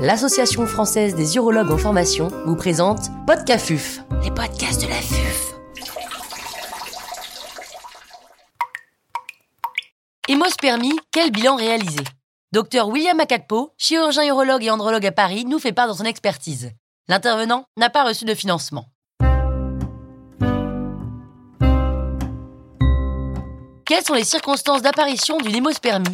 l'Association française des urologues en formation vous présente Podcafuf, les podcasts de la FUF. Hémospermie, quel bilan réalisé Docteur William Akakpo, chirurgien urologue et andrologue à Paris, nous fait part de son expertise. L'intervenant n'a pas reçu de financement. Quelles sont les circonstances d'apparition d'une hémospermie?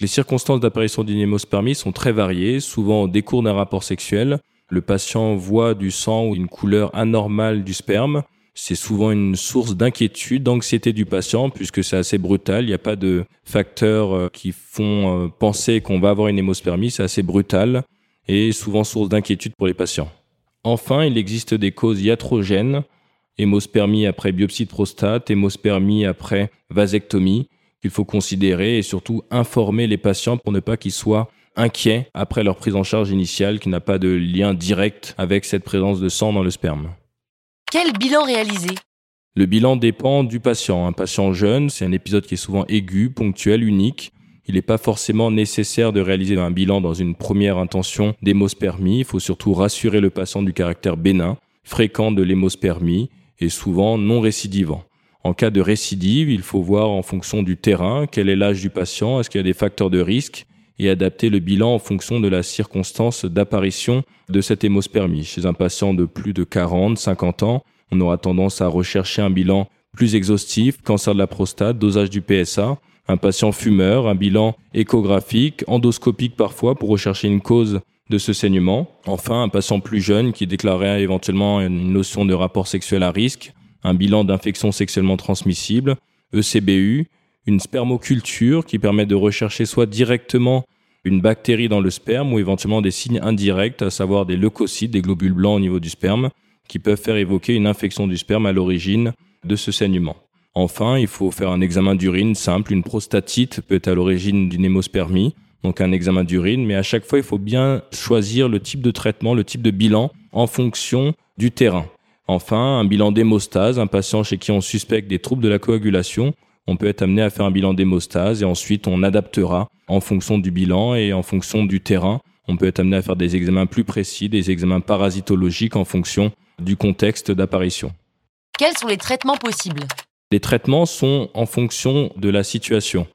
Les circonstances d'apparition d'une hémospermie sont très variées, souvent au décours d'un rapport sexuel. Le patient voit du sang ou une couleur anormale du sperme. C'est souvent une source d'inquiétude, d'anxiété du patient, puisque c'est assez brutal. Il n'y a pas de facteurs euh, qui font euh, penser qu'on va avoir une hémospermie. C'est assez brutal et souvent source d'inquiétude pour les patients. Enfin, il existe des causes iatrogènes hémospermie après biopsie de prostate, hémospermie après vasectomie, qu'il faut considérer et surtout informer les patients pour ne pas qu'ils soient inquiets après leur prise en charge initiale qui n'a pas de lien direct avec cette présence de sang dans le sperme. Quel bilan réalisé Le bilan dépend du patient. Un patient jeune, c'est un épisode qui est souvent aigu, ponctuel, unique. Il n'est pas forcément nécessaire de réaliser un bilan dans une première intention d'hémospermie. Il faut surtout rassurer le patient du caractère bénin, fréquent de l'hémospermie et souvent non récidivant. En cas de récidive, il faut voir en fonction du terrain, quel est l'âge du patient, est-ce qu'il y a des facteurs de risque, et adapter le bilan en fonction de la circonstance d'apparition de cette hémospermie. Chez un patient de plus de 40, 50 ans, on aura tendance à rechercher un bilan plus exhaustif, cancer de la prostate, dosage du PSA. Un patient fumeur, un bilan échographique, endoscopique parfois pour rechercher une cause de ce saignement. Enfin, un patient plus jeune qui déclarait éventuellement une notion de rapport sexuel à risque, un bilan d'infection sexuellement transmissible, ECBU, une spermoculture qui permet de rechercher soit directement une bactérie dans le sperme ou éventuellement des signes indirects, à savoir des leucocytes, des globules blancs au niveau du sperme, qui peuvent faire évoquer une infection du sperme à l'origine de ce saignement. Enfin, il faut faire un examen d'urine simple, une prostatite peut être à l'origine d'une hémospermie, donc un examen d'urine, mais à chaque fois, il faut bien choisir le type de traitement, le type de bilan en fonction du terrain. Enfin, un bilan d'hémostase, un patient chez qui on suspecte des troubles de la coagulation, on peut être amené à faire un bilan d'hémostase et ensuite on adaptera en fonction du bilan et en fonction du terrain. On peut être amené à faire des examens plus précis, des examens parasitologiques en fonction du contexte d'apparition. Quels sont les traitements possibles? Les traitements sont en fonction de la situation.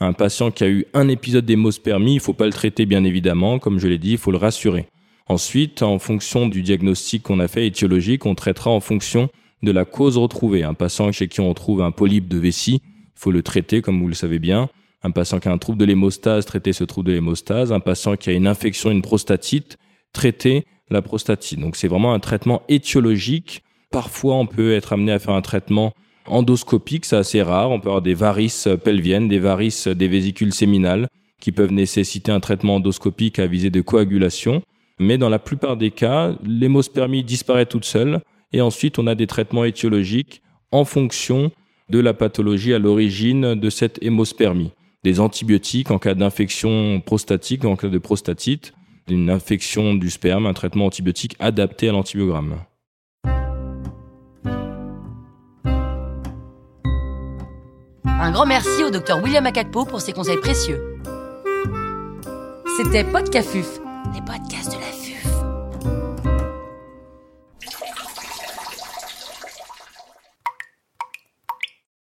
Un patient qui a eu un épisode d'hémospermie, il ne faut pas le traiter bien évidemment, comme je l'ai dit, il faut le rassurer. Ensuite, en fonction du diagnostic qu'on a fait étiologique, on traitera en fonction de la cause retrouvée. Un patient chez qui on trouve un polype de vessie, il faut le traiter comme vous le savez bien. Un patient qui a un trouble de l'hémostase, traiter ce trouble de l'hémostase. Un patient qui a une infection, une prostatite, traiter la prostatite. Donc c'est vraiment un traitement étiologique. Parfois, on peut être amené à faire un traitement endoscopique, c'est assez rare. On peut avoir des varices pelviennes, des varices des vésicules séminales qui peuvent nécessiter un traitement endoscopique à visée de coagulation. Mais dans la plupart des cas, l'hémospermie disparaît toute seule et ensuite on a des traitements étiologiques en fonction de la pathologie à l'origine de cette hémospermie. Des antibiotiques en cas d'infection prostatique, en cas de prostatite, une infection du sperme, un traitement antibiotique adapté à l'antibiogramme. Un grand merci au docteur William Akakpo pour ses conseils précieux. C'était Podcafuf, les podcasts de la